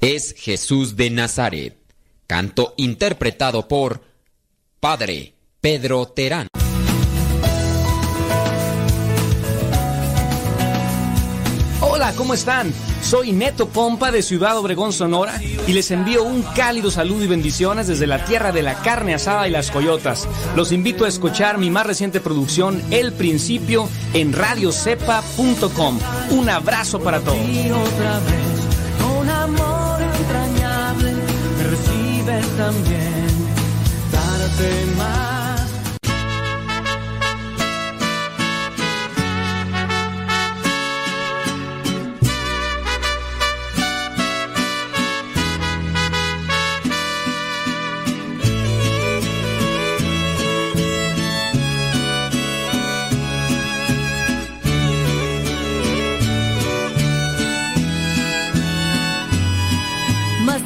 Es Jesús de Nazaret, canto interpretado por Padre Pedro Terán. ¿Cómo están? Soy Neto Pompa de Ciudad Obregón, Sonora, y les envío un cálido saludo y bendiciones desde la tierra de la carne asada y las coyotas. Los invito a escuchar mi más reciente producción, El Principio, en radiocepa.com. Un abrazo para todos. también, más.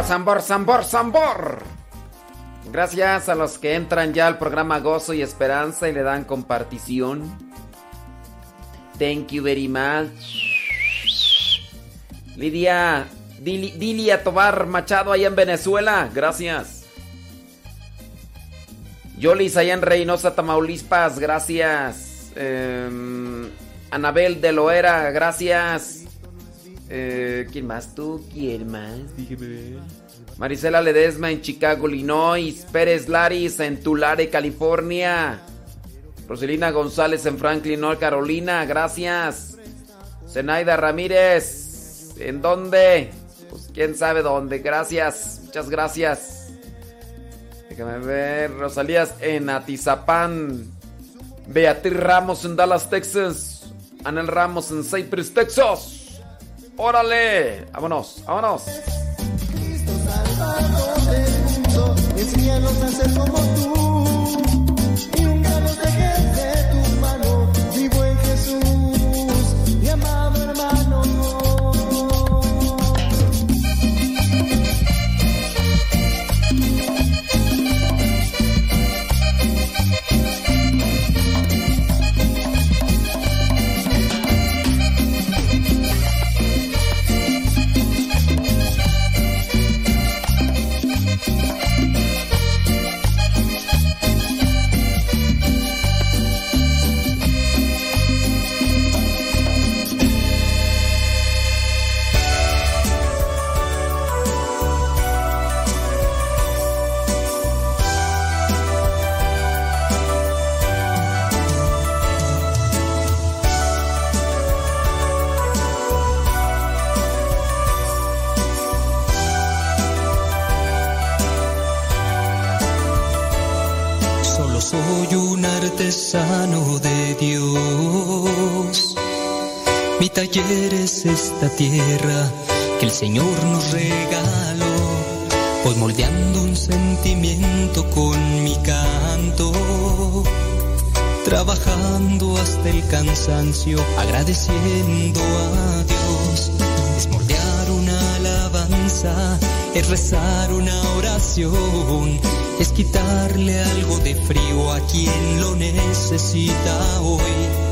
Zambor, zambor, zambor. Gracias a los que entran ya al programa Gozo y Esperanza y le dan compartición. Thank you very much. Lidia, Dili- Dilia Tobar Machado allá en Venezuela. Gracias. Yolis allá en Reynosa, Tamaulipas. Gracias. Em, Anabel de Loera. Gracias. Eh, ¿Quién más? ¿Tú? ¿Quién más? Dígame ver. Marisela Ledesma en Chicago, Illinois. Pérez Laris en Tulare, California. Roselina González en Franklin, North Carolina. Gracias. Zenaida Ramírez. ¿En dónde? Pues quién sabe dónde. Gracias. Muchas gracias. Déjame ver. Rosalías en Atizapán. Beatriz Ramos en Dallas, Texas. Anel Ramos en Cypress, Texas. ¡Órale! ¡Vámonos! ¡Vámonos! Salvador del mundo, enséñanos a ser como tú. Mi taller es esta tierra que el Señor nos regaló. Voy moldeando un sentimiento con mi canto. Trabajando hasta el cansancio, agradeciendo a Dios. Es moldear una alabanza, es rezar una oración, es quitarle algo de frío a quien lo necesita hoy.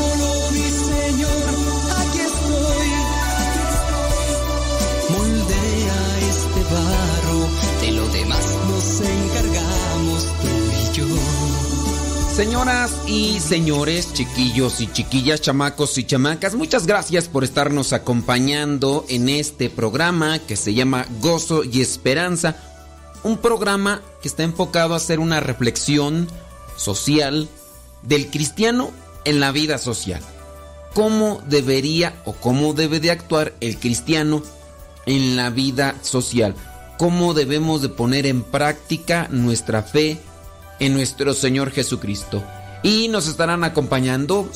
Señoras y señores, chiquillos y chiquillas, chamacos y chamacas, muchas gracias por estarnos acompañando en este programa que se llama Gozo y Esperanza. Un programa que está enfocado a hacer una reflexión social del cristiano en la vida social. ¿Cómo debería o cómo debe de actuar el cristiano en la vida social? ¿Cómo debemos de poner en práctica nuestra fe en nuestro Señor Jesucristo? Y nos estarán acompañando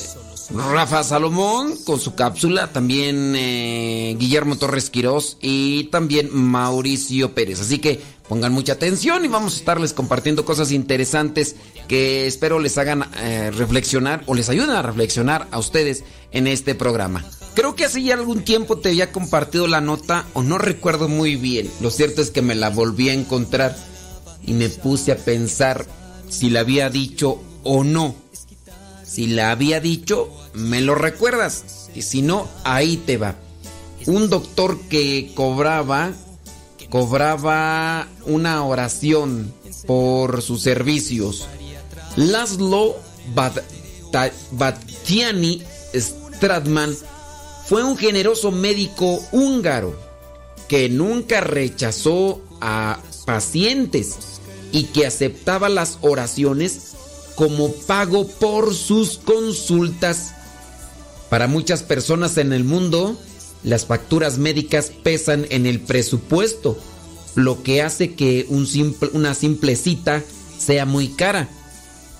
Rafa Salomón con su cápsula, también eh, Guillermo Torres Quirós y también Mauricio Pérez. Así que pongan mucha atención y vamos a estarles compartiendo cosas interesantes que espero les hagan eh, reflexionar o les ayuden a reflexionar a ustedes en este programa. Creo que hace ya algún tiempo te había compartido la nota o no recuerdo muy bien. Lo cierto es que me la volví a encontrar y me puse a pensar si la había dicho o no. Si la había dicho, me lo recuerdas. Y si no, ahí te va. Un doctor que cobraba, cobraba una oración por sus servicios. Laszlo Batiani Stratman fue un generoso médico húngaro que nunca rechazó a pacientes y que aceptaba las oraciones como pago por sus consultas. Para muchas personas en el mundo, las facturas médicas pesan en el presupuesto, lo que hace que una simple cita sea muy cara.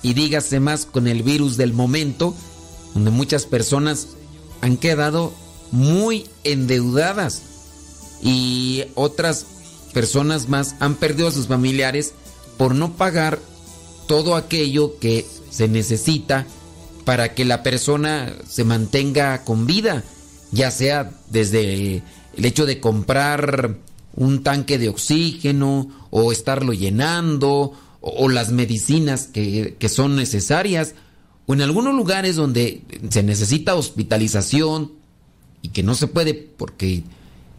Y dígase más con el virus del momento, donde muchas personas han quedado muy endeudadas y otras personas más han perdido a sus familiares por no pagar todo aquello que se necesita para que la persona se mantenga con vida, ya sea desde el hecho de comprar un tanque de oxígeno o estarlo llenando o, las medicinas que, que son necesarias. O en algunos lugares donde se necesita hospitalización y que no se puede porque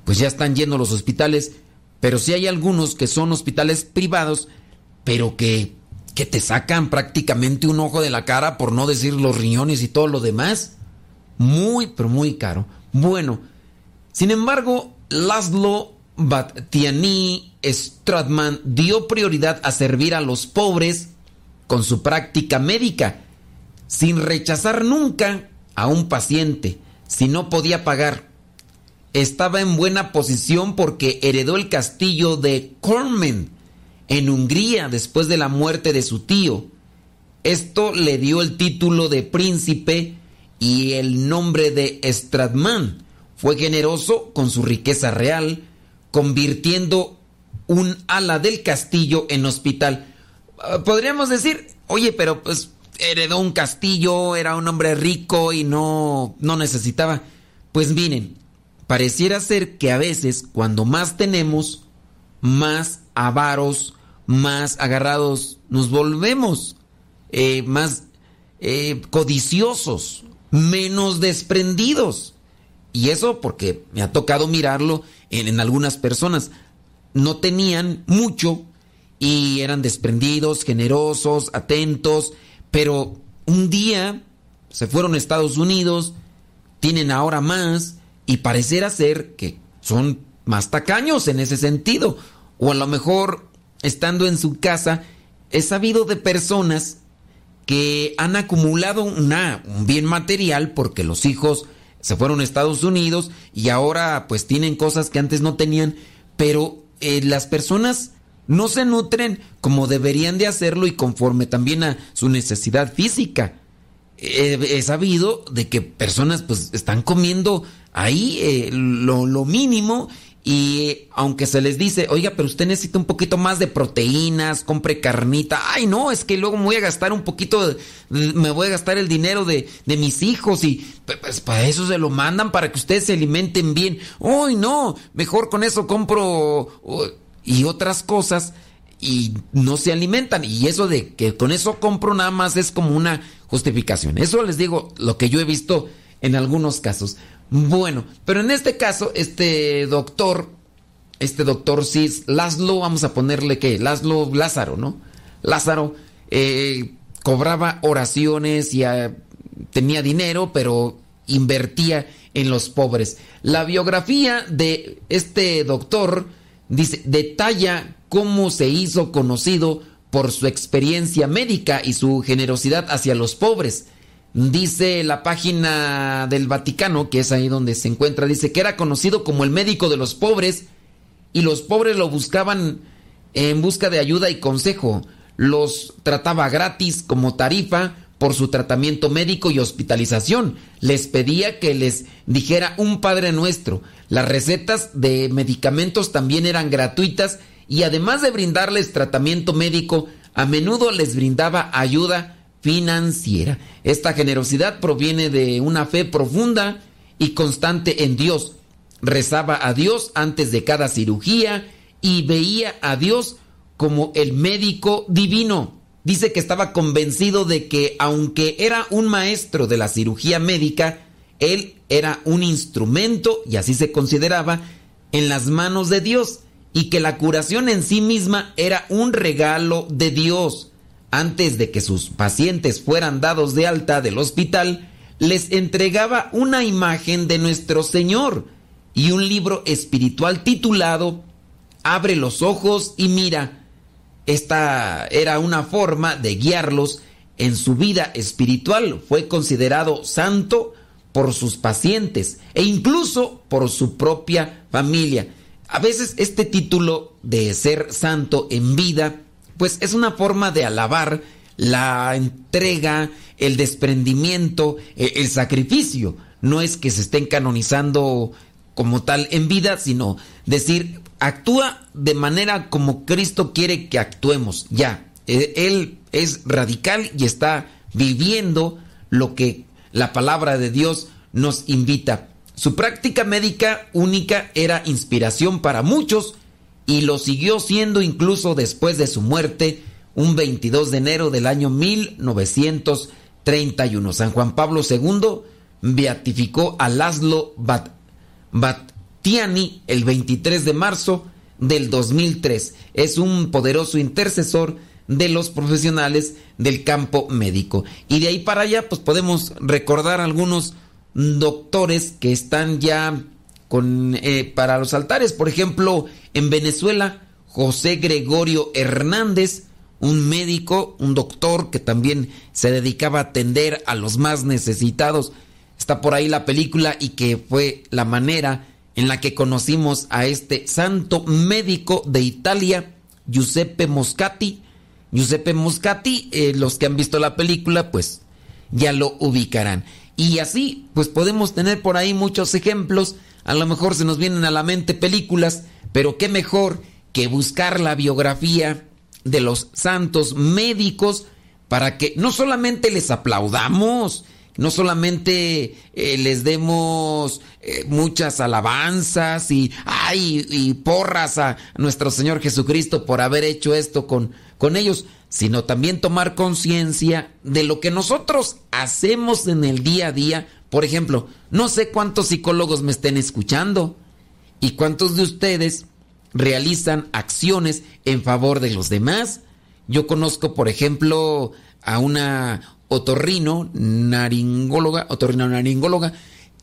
pues ya están llenos los hospitales, pero sí hay algunos que son hospitales privados, pero que, que te sacan prácticamente un ojo de la cara, por no decir los riñones y todo lo demás. Muy, pero muy caro. Bueno, sin embargo, Laszlo Batiani Stratman dio prioridad a servir a los pobres con su práctica médica sin rechazar nunca a un paciente si no podía pagar. Estaba en buena posición porque heredó el castillo de Kormen en Hungría después de la muerte de su tío. Esto le dio el título de príncipe y el nombre de Stratman. Fue generoso con su riqueza real, convirtiendo un ala del castillo en hospital. Ah, podríamos decir, oye, pero pues heredó un castillo, era un hombre rico y no, no necesitaba. Pues miren, pareciera ser que a veces cuando más tenemos, más avaros, más agarrados nos volvemos, eh, más eh, codiciosos, menos desprendidos. Y eso porque me ha tocado mirarlo en, algunas personas. No tenían mucho y eran desprendidos, generosos, atentos, pero un día se fueron a Estados Unidos, tienen ahora más y parecerá ser que son más tacaños en ese sentido. O a lo mejor, estando en su casa, he sabido de personas que han acumulado un bien material porque los hijos se fueron a Estados Unidos y ahora pues tienen cosas que antes no tenían, pero eh, las personas no se nutren como deberían de hacerlo y conforme también a su necesidad física. He, sabido de que personas pues están comiendo ahí eh, lo, lo, mínimo y aunque se les dice, oiga, pero usted necesita un poquito más de proteínas, compre carnita. Ay, no, es que luego me voy a gastar un poquito, me voy a gastar el dinero de, de mis hijos y pues para eso se lo mandan para que ustedes se alimenten bien. Ay, no, mejor con eso compro y otras cosas y no se alimentan. Y eso de que con eso compro nada más es como una justificación. Eso les digo lo que yo he visto en algunos casos. Bueno, pero en este caso, este doctor, este doctor Cis, Laszlo, vamos a ponerle que, Laszlo Lázaro, ¿no? Lázaro eh, cobraba oraciones y ah, tenía dinero, pero invertía en los pobres. La biografía de este doctor Dice, detalla cómo se hizo conocido por su experiencia médica y su generosidad hacia los pobres. Dice la página del Vaticano, que es ahí donde se encuentra, dice que era conocido como el médico de los pobres y los pobres lo buscaban en busca de ayuda y consejo. Los trataba gratis como tarifa por su tratamiento médico y hospitalización. Les pedía que les dijera un Padre Nuestro. Las recetas de medicamentos también eran gratuitas y además de brindarles tratamiento médico, a menudo les brindaba ayuda financiera. Esta generosidad proviene de una fe profunda y constante en Dios. Rezaba a Dios antes de cada cirugía y veía a Dios como el médico divino. Dice que estaba convencido de que aunque era un maestro de la cirugía médica, él era un instrumento, y así se consideraba, en las manos de Dios, y que la curación en sí misma era un regalo de Dios. Antes de que sus pacientes fueran dados de alta del hospital, les entregaba una imagen de nuestro Señor y un libro espiritual titulado Abre los ojos y mira. Esta era una forma de guiarlos en su vida espiritual. Fue considerado santo por sus pacientes e incluso por su propia familia. A veces este título de ser santo en vida, pues es una forma de alabar la entrega, el desprendimiento, e, el sacrificio. No es que se estén canonizando como tal en vida, sino decir, actúa de manera como Cristo quiere que actuemos. Ya, e, Él es radical y está viviendo lo que la palabra de Dios nos invita. Su práctica médica única era inspiración para muchos y lo siguió siendo incluso después de su muerte un 22 de enero del año 1931. San Juan Pablo II beatificó a Laszlo Battiani el 23 de marzo del 2003. Es un poderoso intercesor de los profesionales del campo médico. Y de ahí para allá, pues podemos recordar algunos doctores que están ya con, eh, para los altares. Por ejemplo, en Venezuela, José Gregorio Hernández, un médico, un doctor que también se dedicaba a atender a los más necesitados. Está por ahí la película y que fue la manera en la que conocimos a este santo médico de Italia, Giuseppe Moscati. Giuseppe Moscati, eh, los que han visto la película, pues ya lo ubicarán. Y así, pues podemos tener por ahí muchos ejemplos. A lo mejor se nos vienen a la mente películas, pero qué mejor que buscar la biografía de los santos médicos para que no solamente les aplaudamos, no solamente eh, les demos eh, muchas alabanzas y, ay, y porras a nuestro Señor Jesucristo por haber hecho esto con, con ellos, sino también tomar conciencia de lo que nosotros hacemos en el día a día. Por ejemplo, no sé cuántos psicólogos me estén escuchando y cuántos de ustedes realizan acciones en favor de los demás. Yo conozco, por ejemplo, a una otorrino naringóloga, otorrino naringóloga,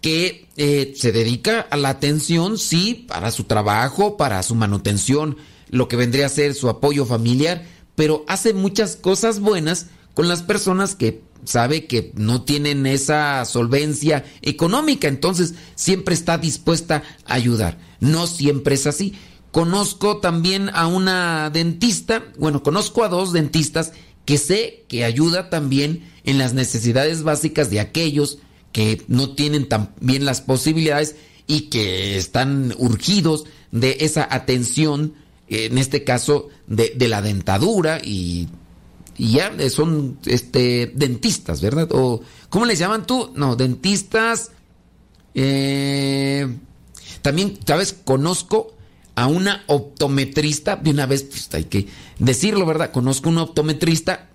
que eh, se dedica a la atención, sí, para su trabajo, para su manutención, lo que vendría a ser su apoyo familiar, pero hace muchas cosas buenas con las personas que sabe que no tienen esa solvencia económica, entonces siempre está dispuesta a ayudar. No siempre es así. Conozco también a una dentista, bueno, conozco a dos dentistas que sé que ayuda también en las necesidades básicas de aquellos que no tienen tan bien las posibilidades y que están urgidos de esa atención en este caso de, la dentadura y, ya son este dentistas, ¿verdad? O ¿cómo les llaman tú? No, dentistas. Eh, también, ¿sabes? Conozco a una optometrista, de una vez, pues hay que decirlo, ¿verdad? Conozco una optometrista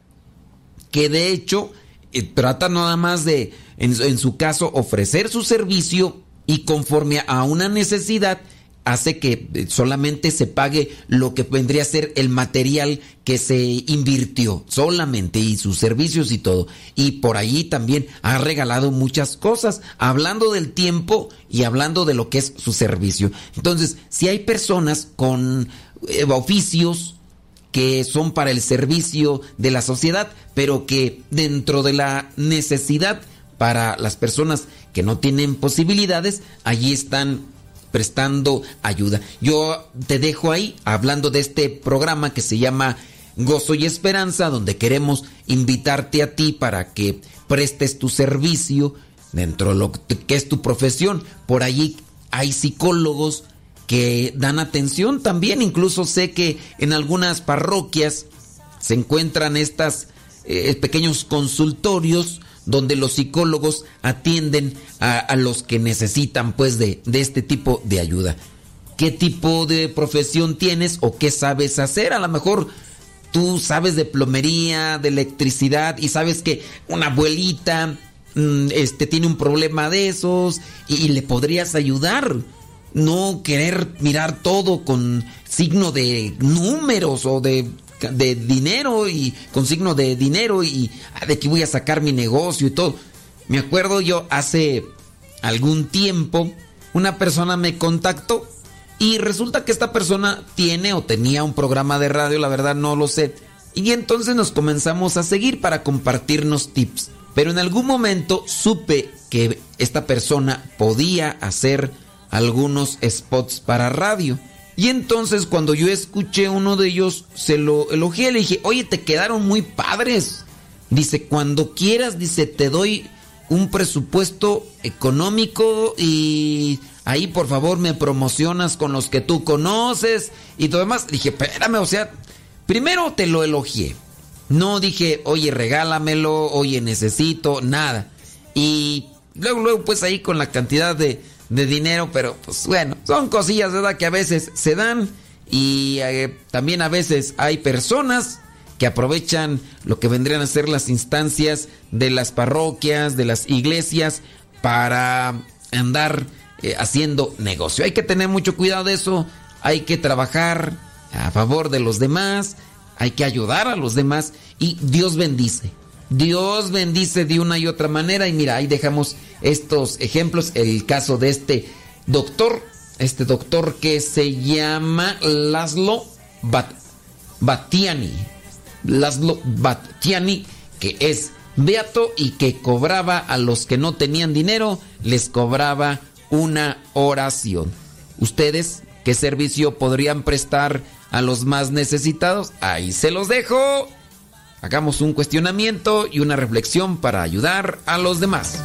que de hecho eh, trata nada más de, en su caso, ofrecer su servicio y conforme a una necesidad, hace que eh, solamente se pague lo que vendría a ser el material que se invirtió solamente y sus servicios y todo. Y por ahí también ha regalado muchas cosas, hablando del tiempo y hablando de lo que es su servicio. Entonces, si hay personas con eh, oficios que son para el servicio de la sociedad, pero que dentro de la necesidad para las personas que no tienen posibilidades, allí están prestando ayuda. Yo te dejo ahí hablando de este programa que se llama Gozo y Esperanza, donde queremos invitarte a ti para que prestes tu servicio dentro de lo que es tu profesión. Por allí hay psicólogos que dan atención también. Incluso sé que en algunas parroquias se encuentran estas eh, pequeños consultorios donde los psicólogos atienden a, los que necesitan pues de, este tipo de ayuda. ¿Qué tipo de profesión tienes o qué sabes hacer? A lo mejor tú sabes de plomería, de electricidad y sabes que una abuelita mm, este, tiene un problema de esos y, le podrías ayudar. No querer mirar todo con signo de números o de, de dinero y con signo de dinero y ah, de que voy a sacar mi negocio y todo. Me acuerdo yo hace algún tiempo, una persona me contactó y resulta que esta persona tiene o tenía un programa de radio, la verdad no lo sé. Y entonces nos comenzamos a seguir para compartirnos tips. Pero en algún momento supe que esta persona podía hacer algunos spots para radio. Y entonces cuando yo escuché uno de ellos, se lo elogié, le dije, oye, te quedaron muy padres. Dice, cuando quieras, dice, te doy un presupuesto económico y ahí por favor me promocionas con los que tú conoces y todo demás. Dije, espérame, o sea, primero te lo elogié. No dije, oye, regálamelo, oye, necesito, nada. Y luego, luego, pues ahí con la cantidad de, dinero, pero pues bueno, son cosillas, ¿verdad? Que a veces se dan y eh, también a veces hay personas que aprovechan lo que vendrían a ser las instancias de las parroquias, de las iglesias, para andar eh, haciendo negocio. Hay que tener mucho cuidado de eso, hay que trabajar a favor de los demás, hay que ayudar a los demás y Dios bendice. Dios bendice de una y otra manera y mira, ahí dejamos estos ejemplos, el caso de este doctor, este doctor que se llama Laszlo Batiani, Laszlo Batiani, que es beato y que cobraba a los que no tenían dinero, les cobraba una oración. ¿Ustedes qué servicio podrían prestar a los más necesitados? Ahí se los dejo. Hagamos un cuestionamiento y una reflexión para ayudar a los demás.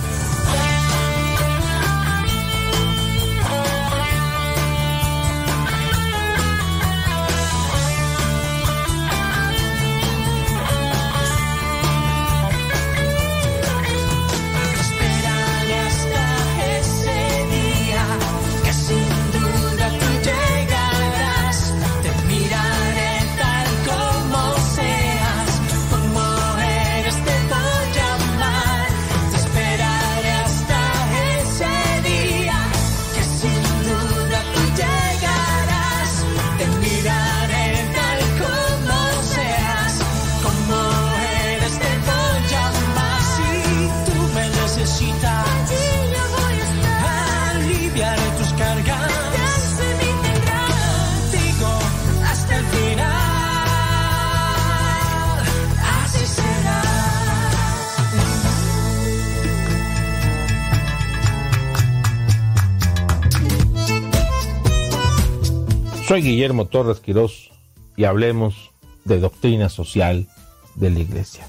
Soy Guillermo Torres Quirós y hablemos de doctrina social de la Iglesia.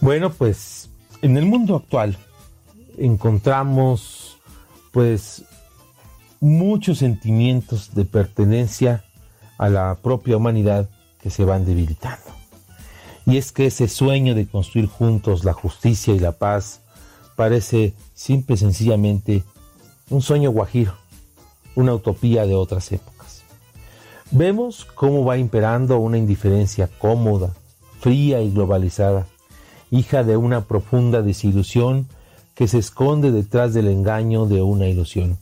Bueno, pues en el mundo actual encontramos pues muchos sentimientos de pertenencia a la propia humanidad que se van debilitando. Y es que ese sueño de construir juntos la justicia y la paz parece simple y sencillamente un sueño guajiro una utopía de otras épocas. Vemos cómo va imperando una indiferencia cómoda, fría y globalizada, hija de una profunda desilusión que se esconde detrás del engaño de una ilusión.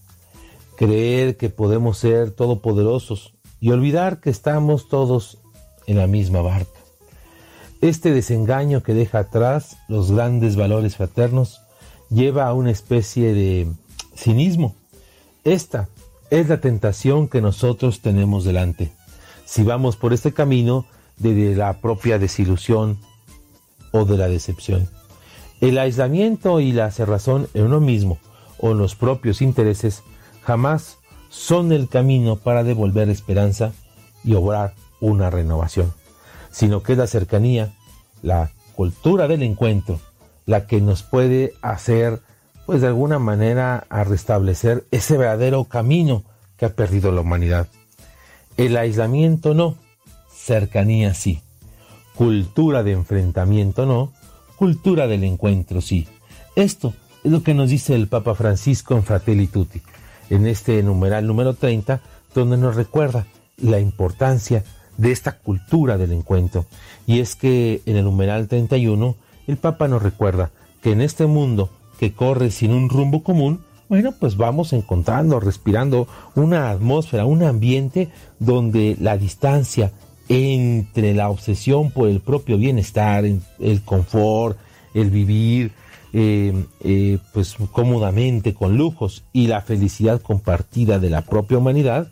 Creer que podemos ser todopoderosos y olvidar que estamos todos en la misma barca. Este desengaño que deja atrás los grandes valores fraternos lleva a una especie de cinismo. Esta es la tentación que nosotros tenemos delante. Si vamos por este camino de la propia desilusión o de la decepción. El aislamiento y la cerrazón en uno mismo o en los propios intereses jamás son el camino para devolver esperanza y obrar una renovación, sino que es la cercanía, la cultura del encuentro, la que nos puede hacer pues de alguna manera a restablecer ese verdadero camino que ha perdido la humanidad. El aislamiento no, cercanía sí. Cultura de enfrentamiento no, cultura del encuentro, sí. Esto es lo que nos dice el Papa Francisco en Fratelli Tutti, en este numeral número 30, donde nos recuerda la importancia de esta cultura del encuentro. Y es que en el numeral 31, el Papa nos recuerda que en este mundo que corre sin un rumbo común, bueno, pues vamos encontrando, respirando una atmósfera, un ambiente donde la distancia entre la obsesión por el propio bienestar, el confort, el vivir eh, eh, pues cómodamente con lujos y la felicidad compartida de la propia humanidad,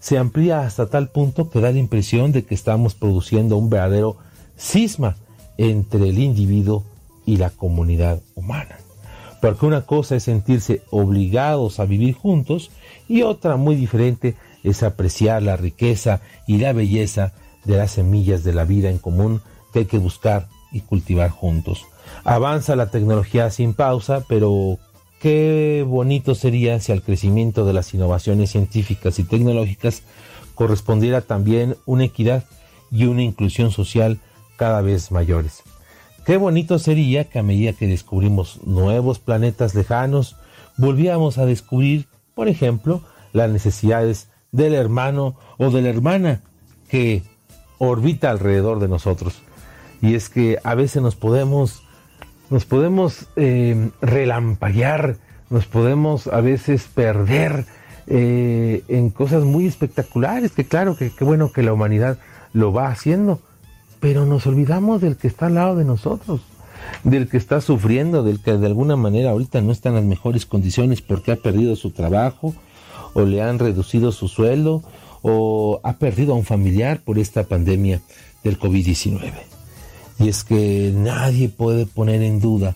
se amplía hasta tal punto que da la impresión de que estamos produciendo un verdadero cisma entre el individuo y la comunidad humana. Porque una cosa es sentirse obligados a vivir juntos y otra muy diferente es apreciar la riqueza y la belleza de las semillas de la vida en común que hay que buscar y cultivar juntos. Avanza la tecnología sin pausa, pero qué bonito sería si al crecimiento de las innovaciones científicas y tecnológicas correspondiera también una equidad y una inclusión social cada vez mayores. Qué bonito sería que a medida que descubrimos nuevos planetas lejanos, volviéramos a descubrir, por ejemplo, las necesidades del hermano o de la hermana que orbita alrededor de nosotros. Y es que a veces nos podemos, nos podemos eh, relampaguear, nos podemos a veces perder eh, en cosas muy espectaculares, que claro, que qué bueno que la humanidad lo va haciendo, pero nos olvidamos del que está al lado de nosotros, del que está sufriendo, del que de alguna manera ahorita no está en las mejores condiciones porque ha perdido su trabajo o le han reducido su sueldo o ha perdido a un familiar por esta pandemia del COVID-19. Y es que nadie puede poner en duda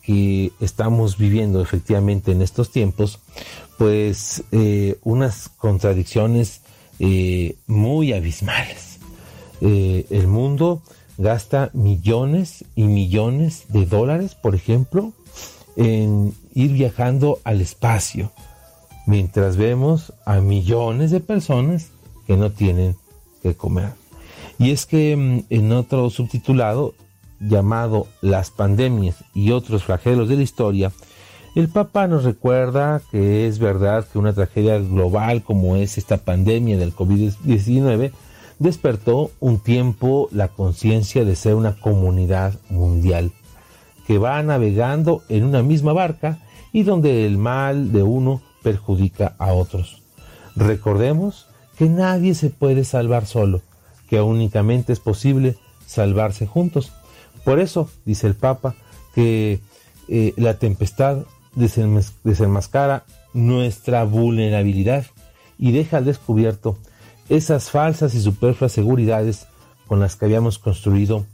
que estamos viviendo efectivamente en estos tiempos, pues eh, unas contradicciones eh, muy abismales. Eh, el mundo gasta millones y millones de dólares, por ejemplo, en ir viajando al espacio mientras vemos a millones de personas que no tienen que comer. Y es que mm, en otro subtitulado llamado Las pandemias y otros flagelos de la historia, el Papa nos recuerda que es verdad que una tragedia global como es esta pandemia del COVID-19 despertó un tiempo la conciencia de ser una comunidad mundial que va navegando en una misma barca y donde el mal de uno perjudica a otros. Recordemos que nadie se puede salvar solo, que únicamente es posible salvarse juntos. Por eso, dice el Papa, que eh, la tempestad desenmascara nuestra vulnerabilidad y deja al descubierto esas falsas y superfluas seguridades con las que habíamos construido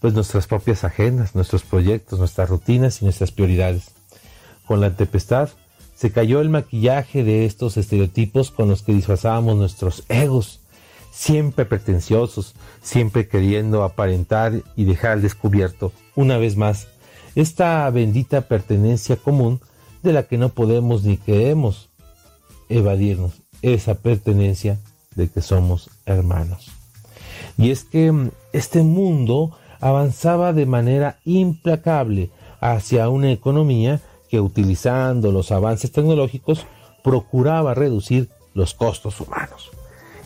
pues nuestras propias agendas, nuestros proyectos, nuestras rutinas y nuestras prioridades. Con la tempestad se cayó el maquillaje de estos estereotipos con los que disfrazábamos nuestros egos, siempre pretenciosos, siempre queriendo aparentar y dejar descubierto, una vez más, esta bendita pertenencia común de la que no podemos ni queremos evadirnos, esa pertenencia de que somos hermanos. Y es que mm, este mundo avanzaba de manera implacable hacia una economía que utilizando los avances tecnológicos procuraba reducir los costos humanos.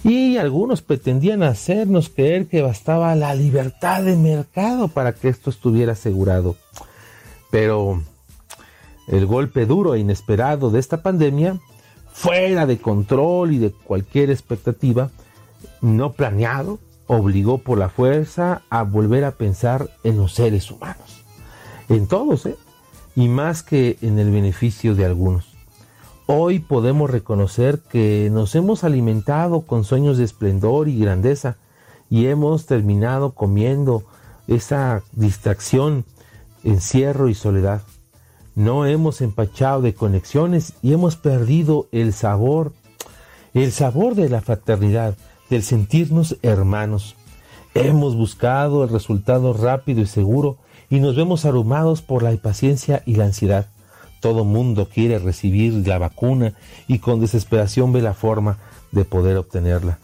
Y algunos pretendían hacernos creer que bastaba la libertad de mercado para que esto estuviera asegurado. Pero el golpe duro e inesperado de esta pandemia, fuera de control y de cualquier expectativa, no planeado, obligó por la fuerza a volver a pensar en los seres humanos. En todos, ¿eh? y más que en el beneficio de algunos. Hoy podemos reconocer que nos hemos alimentado con sueños de esplendor y grandeza y hemos terminado comiendo esa distracción, encierro y soledad. No hemos empachado de conexiones y hemos perdido el sabor, el sabor de la fraternidad, del sentirnos hermanos. Hemos buscado el resultado rápido y seguro y nos vemos abrumados por la impaciencia y la ansiedad. Todo mundo quiere recibir la vacuna y con desesperación ve la forma de poder obtenerla.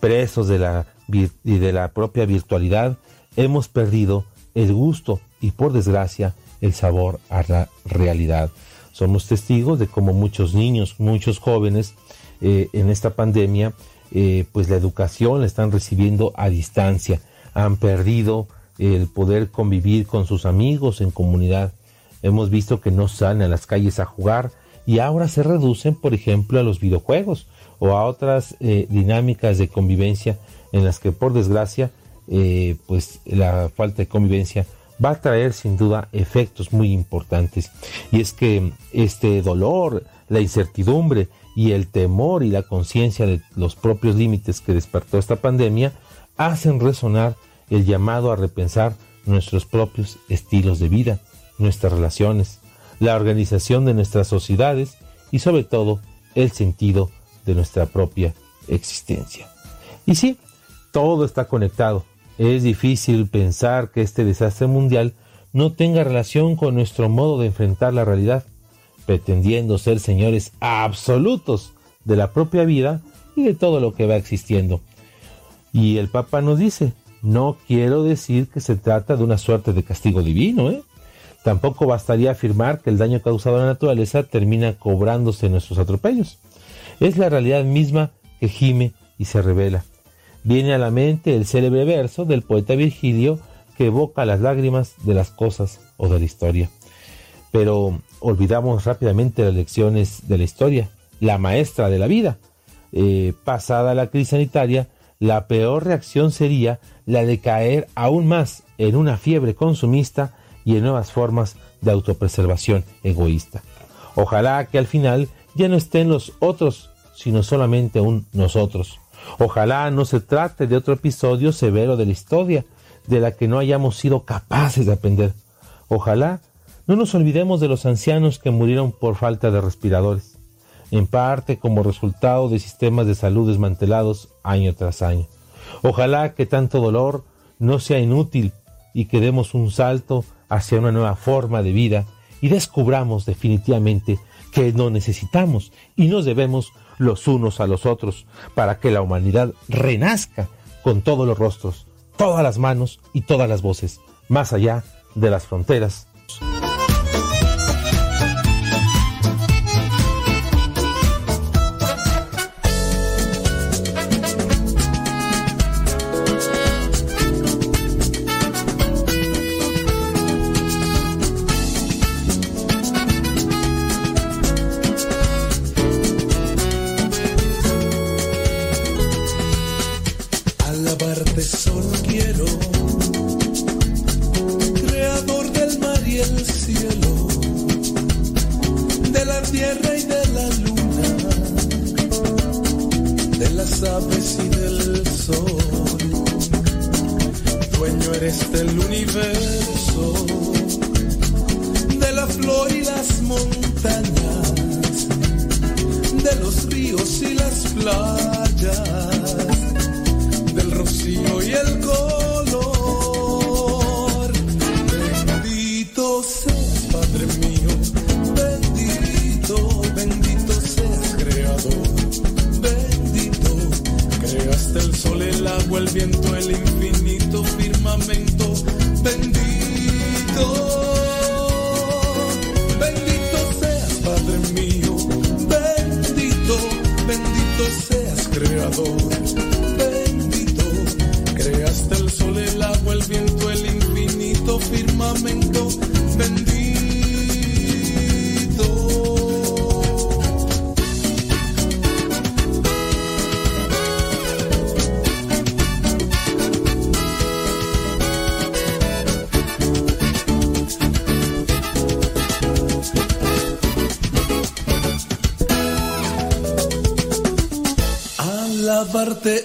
Presos de la, y de la propia virtualidad, hemos perdido el gusto y por desgracia el sabor a la realidad. Somos testigos de cómo muchos niños, muchos jóvenes eh, en esta pandemia, eh, pues la educación la están recibiendo a distancia, han perdido el poder convivir con sus amigos en comunidad. Hemos visto que no salen a las calles a jugar y ahora se reducen, por ejemplo, a los videojuegos o a otras eh, dinámicas de convivencia en las que, por desgracia, pues la falta de convivencia va a traer sin duda efectos muy importantes. Y es que este dolor, la incertidumbre y el temor y la conciencia de los propios límites que despertó esta pandemia hacen resonar el llamado a repensar nuestros propios estilos de vida, nuestras relaciones, la organización de nuestras sociedades y sobre todo el sentido de nuestra propia existencia. Y sí, todo está conectado es difícil pensar que este desastre mundial no tenga relación con nuestro modo de enfrentar la realidad, pretendiendo ser señores absolutos de la propia vida y de todo lo que va existiendo. Y el Papa nos dice, no quiero decir que se trata de una suerte de castigo divino, ¿eh? Tampoco bastaría afirmar que el daño causado a la naturaleza termina cobrándose nuestros atropellos. Es la realidad misma que gime y se revela viene a la mente el célebre verso del poeta Virgilio que evoca las lágrimas de las cosas o de la historia. Pero olvidamos rápidamente las lecciones de la historia, la maestra de la vida. Eh, pasada la crisis sanitaria, la peor reacción sería la de caer aún más en una fiebre consumista y en nuevas formas de autopreservación egoísta. Ojalá que al final ya no estén los otros, sino solamente un nosotros. Ojalá no se trate de otro episodio severo de la historia, de la que no hayamos sido capaces de aprender. Ojalá no nos olvidemos de los ancianos que murieron por falta de respiradores, en parte como resultado de sistemas de salud desmantelados año tras año. Ojalá que tanto dolor no sea inútil y que demos un salto hacia una nueva forma de vida y descubramos definitivamente que no necesitamos y nos debemos los unos a los otros, para que la humanidad renazca con todos los rostros, todas las manos y todas las voces, más allá de las fronteras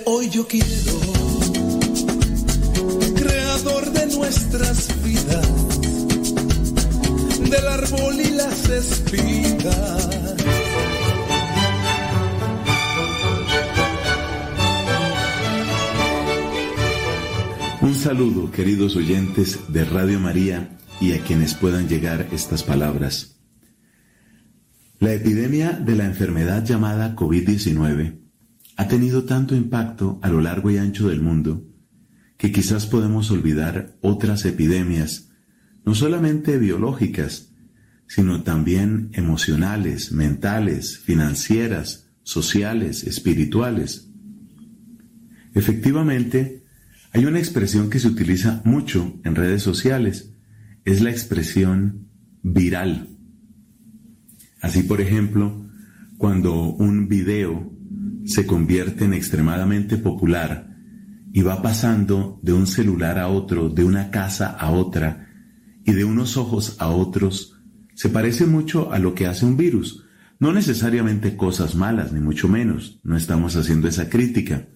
hoy yo quiero, creador de nuestras vidas, del árbol y las espigas. Un saludo, queridos oyentes de Radio María y a quienes puedan llegar estas palabras. La epidemia de la enfermedad llamada COVID-19 ha tenido tanto impacto a lo largo y ancho del mundo que quizás podemos olvidar otras epidemias, no solamente biológicas, sino también emocionales, mentales, financieras, sociales, espirituales. Efectivamente, hay una expresión que se utiliza mucho en redes sociales, es la expresión viral. Así, por ejemplo, cuando un video se convierte en extremadamente popular y va pasando de un celular a otro, de una casa a otra y de unos ojos a otros, se parece mucho a lo que hace un virus. No necesariamente cosas malas, ni mucho menos, no estamos haciendo esa crítica.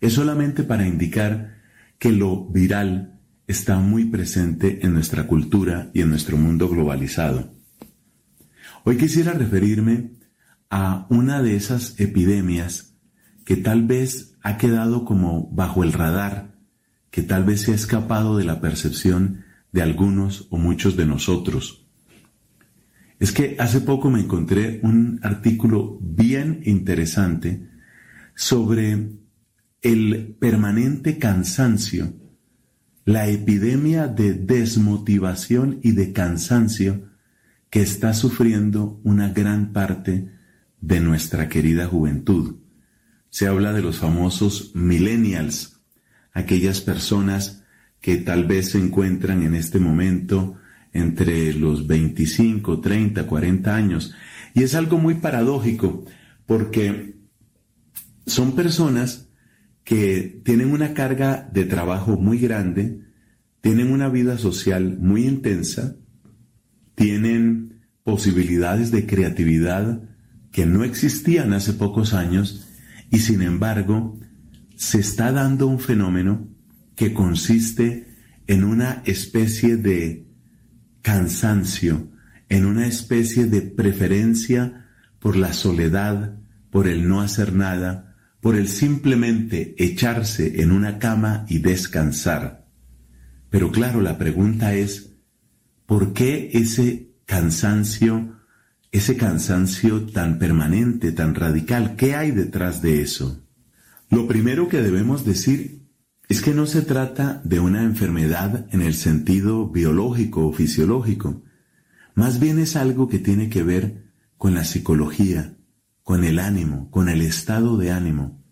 Es solamente para indicar que lo viral está muy presente en nuestra cultura y en nuestro mundo globalizado. Hoy quisiera referirme a una de esas epidemias que tal vez ha quedado como bajo el radar, que tal vez se ha escapado de la percepción de algunos o muchos de nosotros. Es que hace poco me encontré un artículo bien interesante sobre el permanente cansancio, la epidemia de desmotivación y de cansancio que está sufriendo una gran parte de nuestra querida juventud. Se habla de los famosos millennials, aquellas personas que tal vez se encuentran en este momento entre los 25, 30, 40 años. Y es algo muy paradójico porque son personas que tienen una carga de trabajo muy grande, tienen una vida social muy intensa, tienen posibilidades de creatividad que no existían hace pocos años y sin embargo se está dando un fenómeno que consiste en una especie de cansancio, en una especie de preferencia por la soledad, por el no hacer nada, por el simplemente echarse en una cama y descansar. Pero claro, la pregunta es, ¿por qué ese cansancio, ese cansancio tan permanente, tan radical? ¿Qué hay detrás de eso? Lo primero que debemos decir es que no se trata de una enfermedad en el sentido biológico o fisiológico, más bien es algo que tiene que ver con la psicología, con el ánimo, con el estado de ánimo.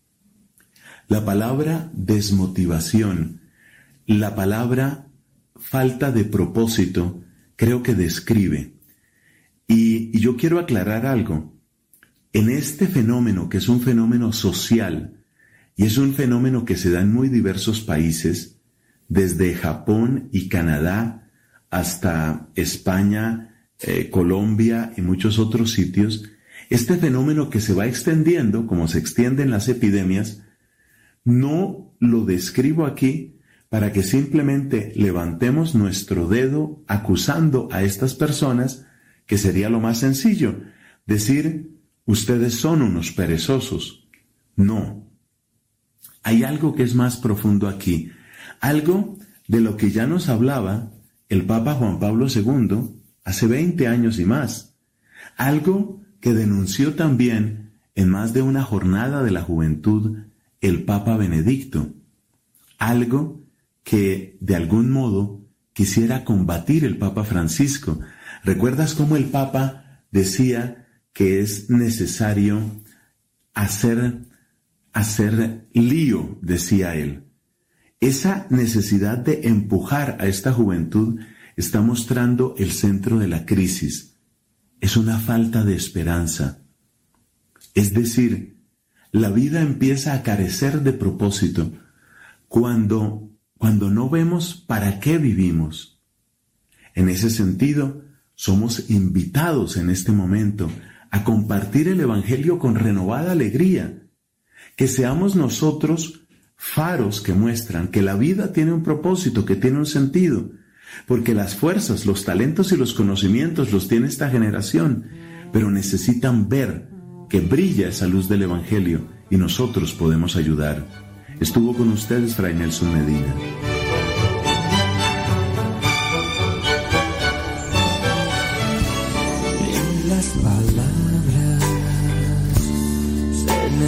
La palabra desmotivación, la palabra falta de propósito, creo que describe. Y, yo quiero aclarar algo. En este fenómeno, que es un fenómeno social, y es un fenómeno que se da en muy diversos países, desde Japón y Canadá hasta España, eh, Colombia y muchos otros sitios, este fenómeno que se va extendiendo, como se extienden las epidemias, no lo describo aquí para que simplemente levantemos nuestro dedo acusando a estas personas, que sería lo más sencillo, decir, ustedes son unos perezosos. No. Hay algo que es más profundo aquí, algo de lo que ya nos hablaba el Papa Juan Pablo II hace 20 años y más, algo que denunció también en más de una jornada de la juventud el Papa Benedicto, algo que de algún modo quisiera combatir el Papa Francisco. ¿Recuerdas cómo el Papa decía que es necesario hacer, hacer lío, decía él? Esa necesidad de empujar a esta juventud está mostrando el centro de la crisis es una falta de esperanza. Es decir, la vida empieza a carecer de propósito cuando, cuando no vemos para qué vivimos. En ese sentido, somos invitados en este momento a compartir el Evangelio con renovada alegría, que seamos nosotros faros que muestran que la vida tiene un propósito, que tiene un sentido, porque las fuerzas, los talentos y los conocimientos los tiene esta generación, pero necesitan ver que brilla esa luz del Evangelio y nosotros podemos ayudar. Estuvo con ustedes Fray Nelson Medina.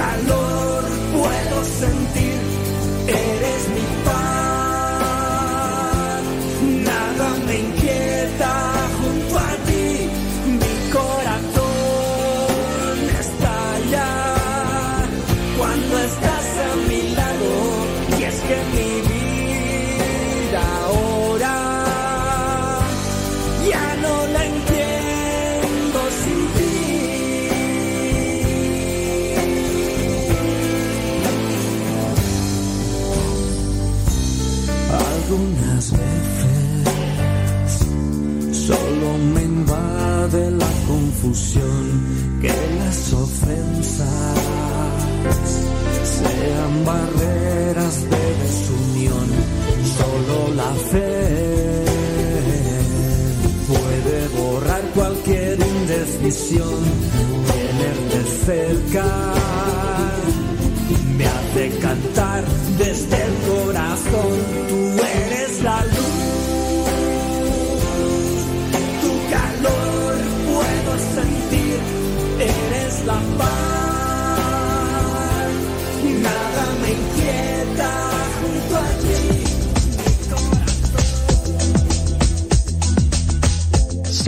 calor puedo sentir, eres mi confusión que las ofensas sean barreras de desunión. Solo la fe puede borrar cualquier indecisión. Tenerte cerca me hace cantar desde el corazón. Tú eres la luz,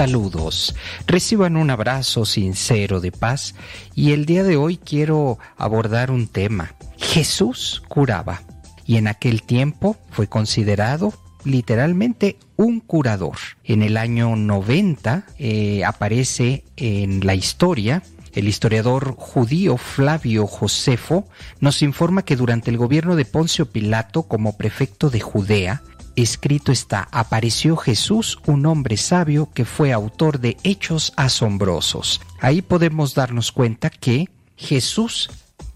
Saludos, reciban un abrazo sincero de paz y el día de hoy quiero abordar un tema. Jesús curaba y en aquel tiempo fue considerado literalmente un curador. En el año 90 eh, aparece en la historia el historiador judío Flavio Josefo nos informa que durante el gobierno de Poncio Pilato como prefecto de Judea, escrito está, apareció Jesús, un hombre sabio que fue autor de hechos asombrosos. Ahí podemos darnos cuenta que Jesús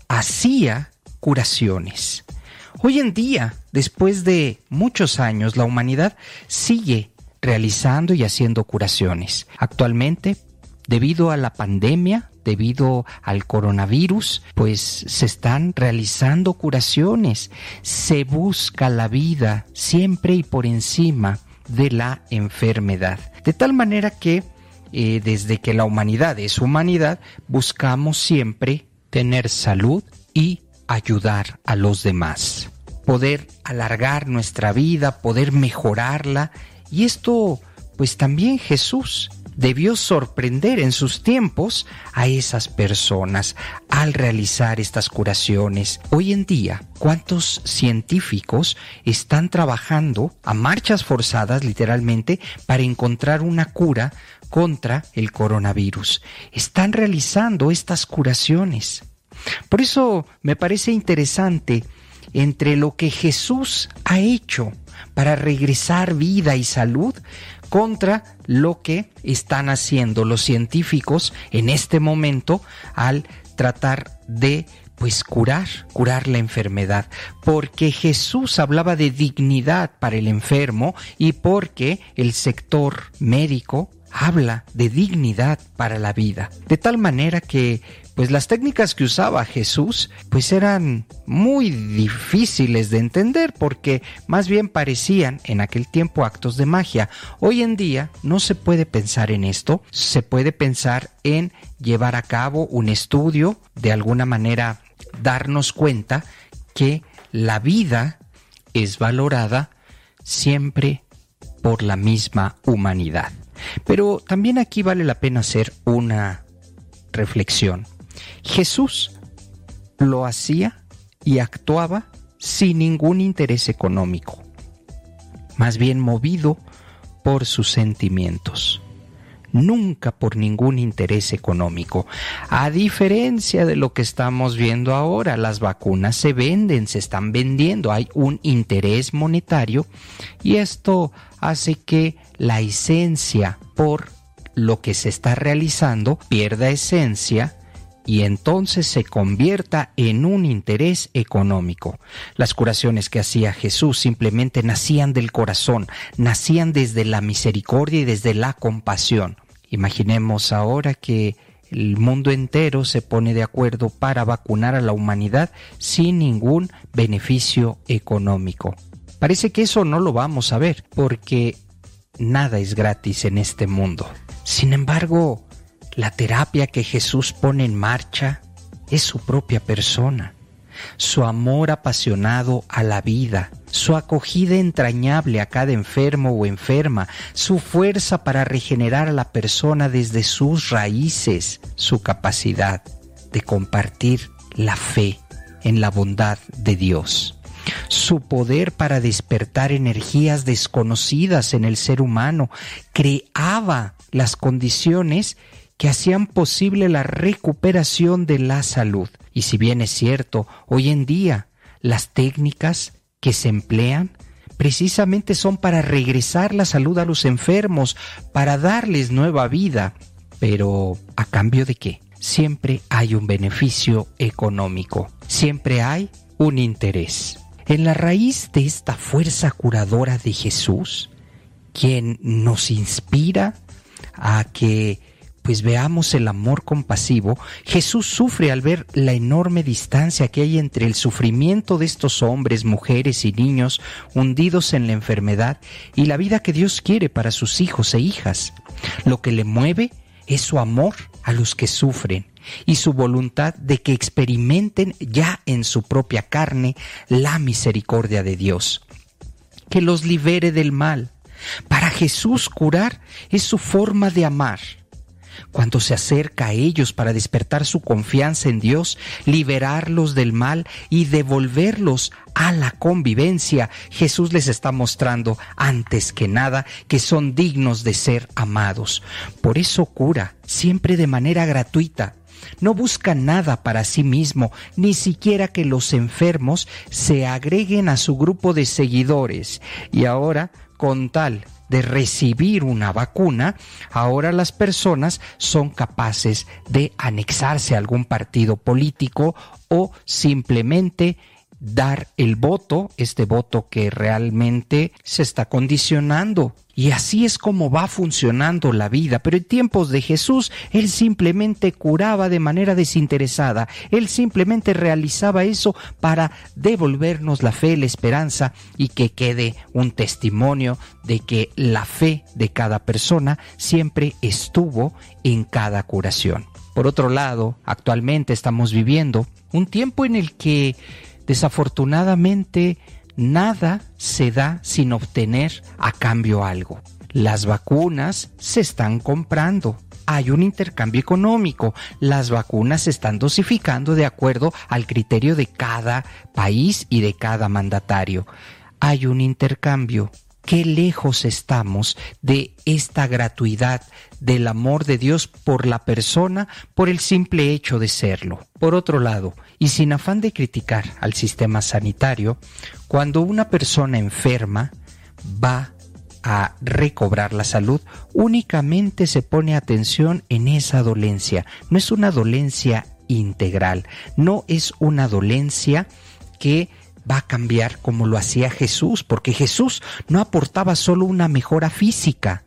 hacía curaciones. Hoy en día, después de muchos años, la humanidad sigue realizando y haciendo curaciones. Actualmente, debido a la pandemia, debido al coronavirus, pues se están realizando curaciones. Se busca la vida siempre y por encima de la enfermedad. De tal manera que eh, desde que la humanidad es humanidad, buscamos siempre tener salud y ayudar a los demás. Poder alargar nuestra vida, poder mejorarla. Y esto, pues también Jesús debió sorprender en sus tiempos a esas personas al realizar estas curaciones. Hoy en día, ¿cuántos científicos están trabajando a marchas forzadas literalmente para encontrar una cura contra el coronavirus? Están realizando estas curaciones. Por eso me parece interesante entre lo que Jesús ha hecho para regresar vida y salud contra lo que están haciendo los científicos en este momento al tratar de pues curar, curar la enfermedad, porque Jesús hablaba de dignidad para el enfermo y porque el sector médico habla de dignidad para la vida, de tal manera que pues las técnicas que usaba Jesús pues eran muy difíciles de entender porque más bien parecían en aquel tiempo actos de magia. Hoy en día no se puede pensar en esto, se puede pensar en llevar a cabo un estudio, de alguna manera darnos cuenta que la vida es valorada siempre por la misma humanidad. Pero también aquí vale la pena hacer una reflexión. Jesús lo hacía y actuaba sin ningún interés económico, más bien movido por sus sentimientos, nunca por ningún interés económico. A diferencia de lo que estamos viendo ahora, las vacunas se venden, se están vendiendo, hay un interés monetario y esto hace que la esencia por lo que se está realizando pierda esencia y entonces se convierta en un interés económico. Las curaciones que hacía Jesús simplemente nacían del corazón, nacían desde la misericordia y desde la compasión. Imaginemos ahora que el mundo entero se pone de acuerdo para vacunar a la humanidad sin ningún beneficio económico. Parece que eso no lo vamos a ver porque nada es gratis en este mundo. Sin embargo, la terapia que Jesús pone en marcha es su propia persona, su amor apasionado a la vida, su acogida entrañable a cada enfermo o enferma, su fuerza para regenerar a la persona desde sus raíces, su capacidad de compartir la fe en la bondad de Dios su poder para despertar energías desconocidas en el ser humano, creaba las condiciones que hacían posible la recuperación de la salud. Y si bien es cierto, hoy en día las técnicas que se emplean precisamente son para regresar la salud a los enfermos, para darles nueva vida. Pero ¿a cambio de qué? Siempre hay un beneficio económico, siempre hay un interés. En la raíz de esta fuerza curadora de Jesús, quien nos inspira a que pues veamos el amor compasivo, Jesús sufre al ver la enorme distancia que hay entre el sufrimiento de estos hombres, mujeres y niños hundidos en la enfermedad y la vida que Dios quiere para sus hijos e hijas. Lo que le mueve es su amor a los que sufren y su voluntad de que experimenten ya en su propia carne la misericordia de Dios, que los libere del mal. Para Jesús curar es su forma de amar cuando se acerca a ellos para despertar su confianza en Dios, liberarlos del mal y devolverlos a la convivencia, Jesús les está mostrando antes que nada que son dignos de ser amados. Por eso cura, siempre de manera gratuita. No busca nada para sí mismo, ni siquiera que los enfermos se agreguen a su grupo de seguidores. Y ahora, con tal de recibir una vacuna, ahora las personas son capaces de anexarse a algún partido político o simplemente dar el voto, este voto que realmente se está condicionando. Y así es como va funcionando la vida. Pero en tiempos de Jesús, Él simplemente curaba de manera desinteresada. Él simplemente realizaba eso para devolvernos la fe, la esperanza y que quede un testimonio de que la fe de cada persona siempre estuvo en cada curación. Por otro lado, actualmente estamos viviendo un tiempo en el que Desafortunadamente, nada se da sin obtener a cambio algo. Las vacunas se están comprando. Hay un intercambio económico. Las vacunas se están dosificando de acuerdo al criterio de cada país y de cada mandatario. Hay un intercambio qué lejos estamos de esta gratuidad del amor de Dios por la persona por el simple hecho de serlo. Por otro lado, y sin afán de criticar al sistema sanitario, cuando una persona enferma va a recobrar la salud, únicamente se pone atención en esa dolencia. No es una dolencia integral, no es una dolencia que va a cambiar como lo hacía Jesús, porque Jesús no aportaba solo una mejora física,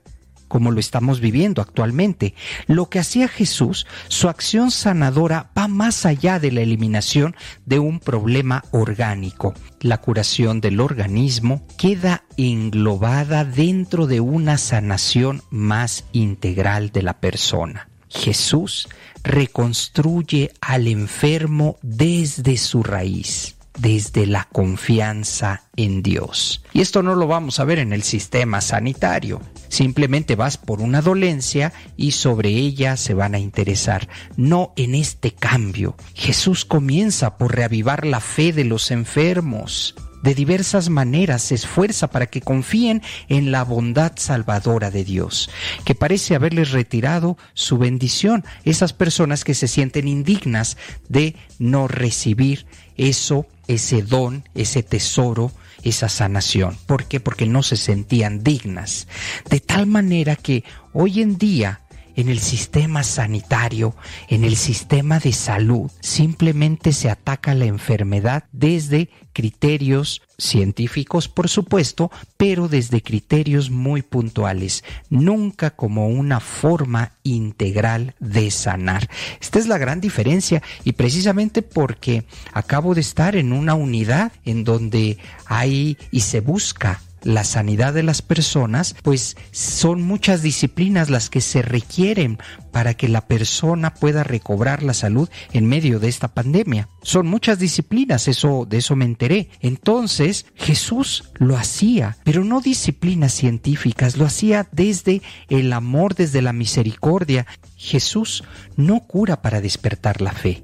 como lo estamos viviendo actualmente. Lo que hacía Jesús, su acción sanadora va más allá de la eliminación de un problema orgánico. La curación del organismo queda englobada dentro de una sanación más integral de la persona. Jesús reconstruye al enfermo desde su raíz desde la confianza en Dios. Y esto no lo vamos a ver en el sistema sanitario. Simplemente vas por una dolencia y sobre ella se van a interesar. No en este cambio. Jesús comienza por reavivar la fe de los enfermos. De diversas maneras se esfuerza para que confíen en la bondad salvadora de Dios, que parece haberles retirado su bendición, esas personas que se sienten indignas de no recibir eso ese don, ese tesoro, esa sanación. ¿Por qué? Porque no se sentían dignas. De tal manera que hoy en día en el sistema sanitario, en el sistema de salud. Simplemente se ataca la enfermedad desde criterios científicos, por supuesto, pero desde criterios muy puntuales, nunca como una forma integral de sanar. Esta es la gran diferencia y precisamente porque acabo de estar en una unidad en donde hay y se busca la sanidad de las personas, pues son muchas disciplinas las que se requieren para que la persona pueda recobrar la salud en medio de esta pandemia. Son muchas disciplinas, eso de eso me enteré. Entonces, Jesús lo hacía, pero no disciplinas científicas, lo hacía desde el amor, desde la misericordia. Jesús no cura para despertar la fe,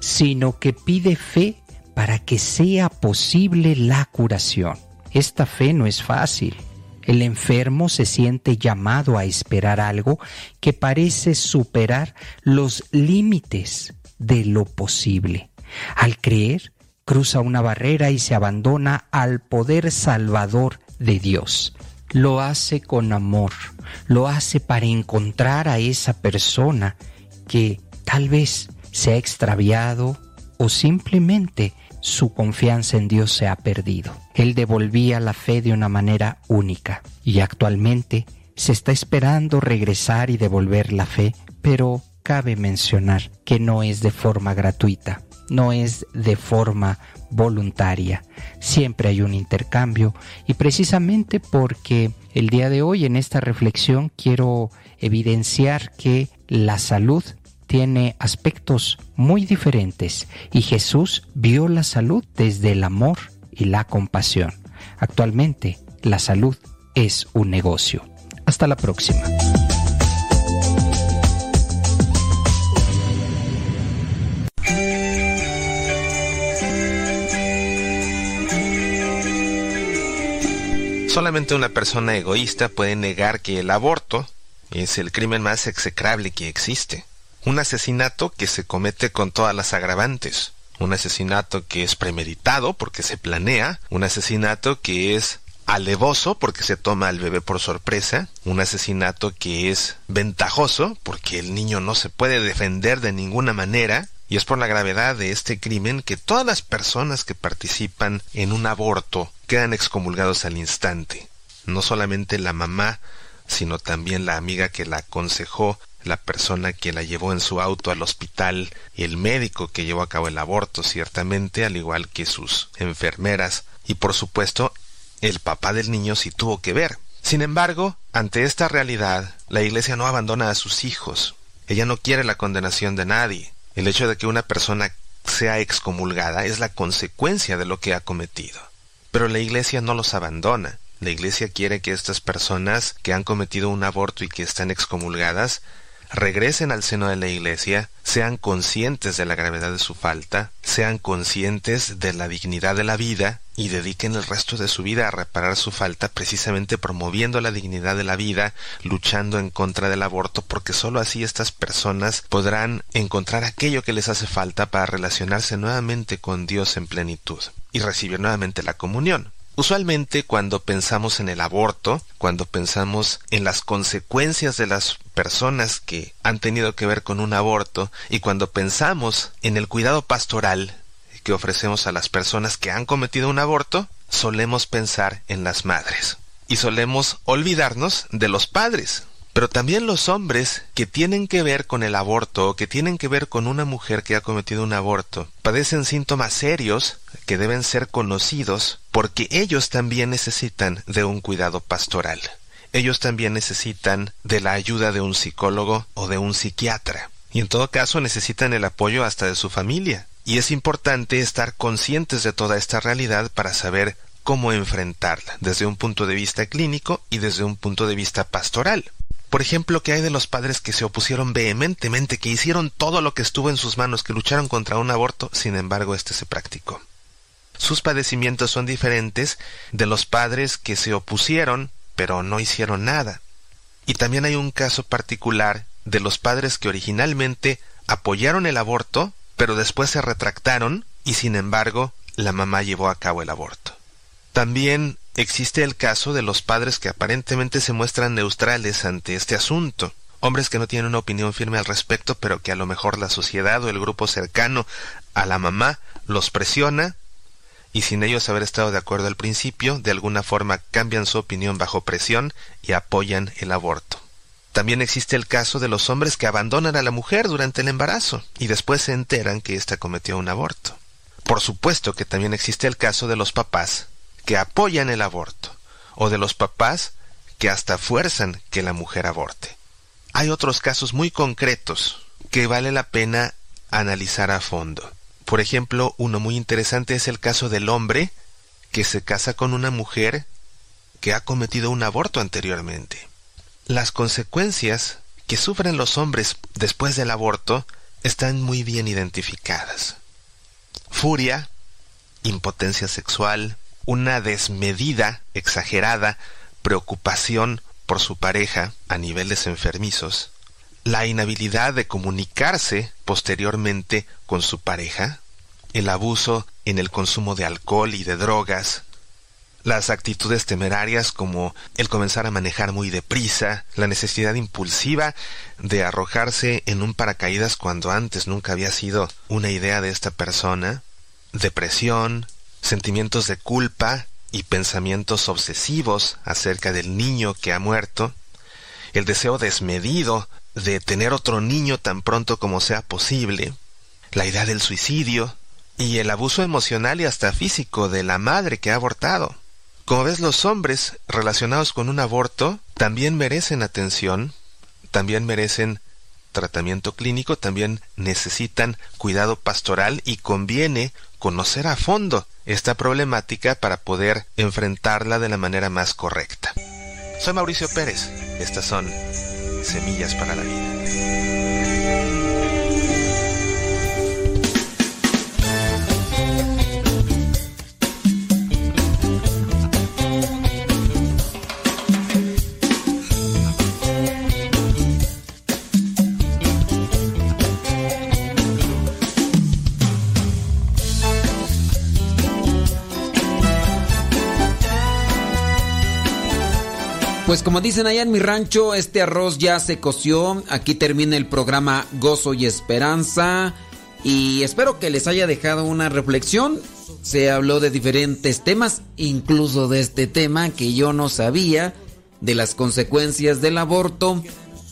sino que pide fe para que sea posible la curación. Esta fe no es fácil. El enfermo se siente llamado a esperar algo que parece superar los límites de lo posible. Al creer, cruza una barrera y se abandona al poder salvador de Dios. Lo hace con amor, lo hace para encontrar a esa persona que tal vez se ha extraviado o simplemente su confianza en Dios se ha perdido. Él devolvía la fe de una manera única y actualmente se está esperando regresar y devolver la fe, pero cabe mencionar que no es de forma gratuita, no es de forma voluntaria. Siempre hay un intercambio y precisamente porque el día de hoy en esta reflexión quiero evidenciar que la salud tiene aspectos muy diferentes y Jesús vio la salud desde el amor y la compasión. Actualmente, la salud es un negocio. Hasta la próxima. Solamente una persona egoísta puede negar que el aborto es el crimen más execrable que existe. Un asesinato que se comete con todas las agravantes. Un asesinato que es premeditado porque se planea. Un asesinato que es alevoso porque se toma al bebé por sorpresa, un asesinato que es ventajoso porque el niño no se puede defender de ninguna manera, y es por la gravedad de este crimen que todas las personas que participan en un aborto quedan excomulgados al instante. No solamente la mamá, sino también la amiga que la aconsejó, la persona que la llevó en su auto al hospital, el médico que llevó a cabo el aborto, ciertamente, al igual que sus enfermeras, y por supuesto el papá del niño sí tuvo que ver. Sin embargo, ante esta realidad, la Iglesia no abandona a sus hijos. Ella no quiere la condenación de nadie. El hecho de que una persona sea excomulgada es la consecuencia de lo que ha cometido. Pero la Iglesia no los abandona. La Iglesia quiere que estas personas que han cometido un aborto y que están excomulgadas regresen al seno de la Iglesia, sean conscientes de la gravedad de su falta, sean conscientes de la dignidad de la vida y dediquen el resto de su vida a reparar su falta precisamente promoviendo la dignidad de la vida, luchando en contra del aborto, porque sólo así estas personas podrán encontrar aquello que les hace falta para relacionarse nuevamente con Dios en plenitud y recibir nuevamente la comunión. Usualmente cuando pensamos en el aborto, cuando pensamos en las consecuencias de las personas que han tenido que ver con un aborto y cuando pensamos en el cuidado pastoral que ofrecemos a las personas que han cometido un aborto, solemos pensar en las madres y solemos olvidarnos de los padres. Pero también los hombres que tienen que ver con el aborto o que tienen que ver con una mujer que ha cometido un aborto padecen síntomas serios que deben ser conocidos porque ellos también necesitan de un cuidado pastoral. Ellos también necesitan de la ayuda de un psicólogo o de un psiquiatra. Y en todo caso necesitan el apoyo hasta de su familia. Y es importante estar conscientes de toda esta realidad para saber cómo enfrentarla desde un punto de vista clínico y desde un punto de vista pastoral. Por ejemplo, ¿qué hay de los padres que se opusieron vehementemente, que hicieron todo lo que estuvo en sus manos, que lucharon contra un aborto, sin embargo este se practicó? Sus padecimientos son diferentes de los padres que se opusieron, pero no hicieron nada. Y también hay un caso particular de los padres que originalmente apoyaron el aborto, pero después se retractaron y sin embargo la mamá llevó a cabo el aborto. También existe el caso de los padres que aparentemente se muestran neutrales ante este asunto, hombres que no tienen una opinión firme al respecto, pero que a lo mejor la sociedad o el grupo cercano a la mamá los presiona y sin ellos haber estado de acuerdo al principio, de alguna forma cambian su opinión bajo presión y apoyan el aborto. También existe el caso de los hombres que abandonan a la mujer durante el embarazo y después se enteran que ésta cometió un aborto. Por supuesto que también existe el caso de los papás que apoyan el aborto o de los papás que hasta fuerzan que la mujer aborte. Hay otros casos muy concretos que vale la pena analizar a fondo. Por ejemplo, uno muy interesante es el caso del hombre que se casa con una mujer que ha cometido un aborto anteriormente. Las consecuencias que sufren los hombres después del aborto están muy bien identificadas. Furia, impotencia sexual, una desmedida, exagerada, preocupación por su pareja a niveles enfermizos, la inhabilidad de comunicarse posteriormente con su pareja, el abuso en el consumo de alcohol y de drogas, las actitudes temerarias como el comenzar a manejar muy deprisa, la necesidad impulsiva de arrojarse en un paracaídas cuando antes nunca había sido una idea de esta persona, depresión, sentimientos de culpa y pensamientos obsesivos acerca del niño que ha muerto, el deseo desmedido de tener otro niño tan pronto como sea posible, la idea del suicidio y el abuso emocional y hasta físico de la madre que ha abortado. Como ves, los hombres relacionados con un aborto también merecen atención, también merecen tratamiento clínico, también necesitan cuidado pastoral y conviene conocer a fondo esta problemática para poder enfrentarla de la manera más correcta. Soy Mauricio Pérez, estas son Semillas para la Vida. Pues como dicen allá en mi rancho, este arroz ya se coció. Aquí termina el programa Gozo y Esperanza. Y espero que les haya dejado una reflexión. Se habló de diferentes temas, incluso de este tema que yo no sabía, de las consecuencias del aborto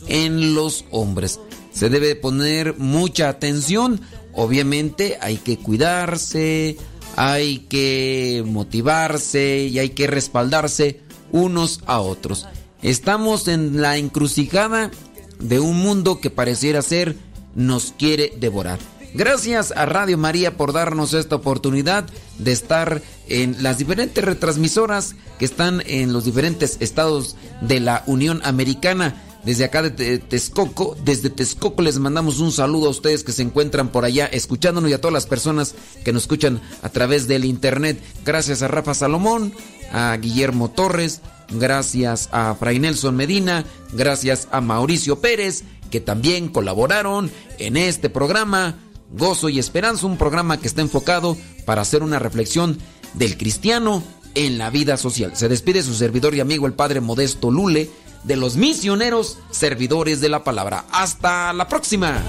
en los hombres. Se debe poner mucha atención. Obviamente hay que cuidarse, hay que motivarse y hay que respaldarse unos a otros. Estamos en la encrucijada de un mundo que pareciera ser nos quiere devorar. Gracias a Radio María por darnos esta oportunidad de estar en las diferentes retransmisoras que están en los diferentes estados de la Unión Americana. Desde acá de Texcoco, desde Texcoco les mandamos un saludo a ustedes que se encuentran por allá escuchándonos y a todas las personas que nos escuchan a través del internet. Gracias a Rafa Salomón, a Guillermo Torres, gracias a Fray Nelson Medina, gracias a Mauricio Pérez, que también colaboraron en este programa Gozo y Esperanza, un programa que está enfocado para hacer una reflexión del cristiano en la vida social. Se despide su servidor y amigo el Padre Modesto Lule de los misioneros servidores de la palabra. Hasta la próxima.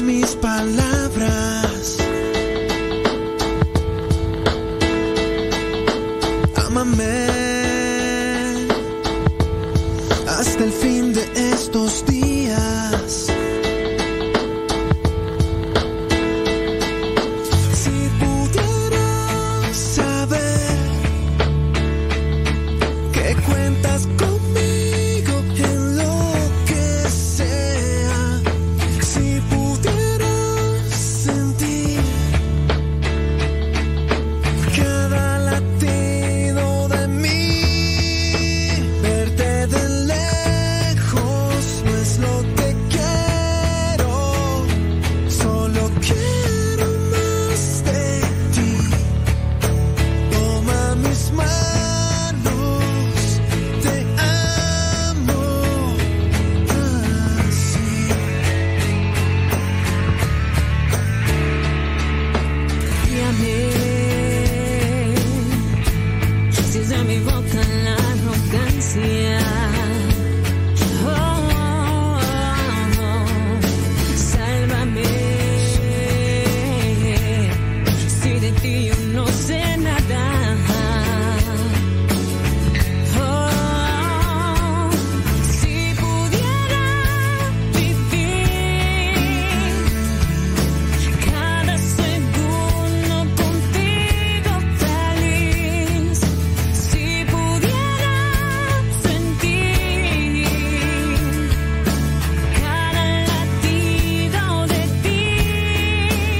Mis palabras.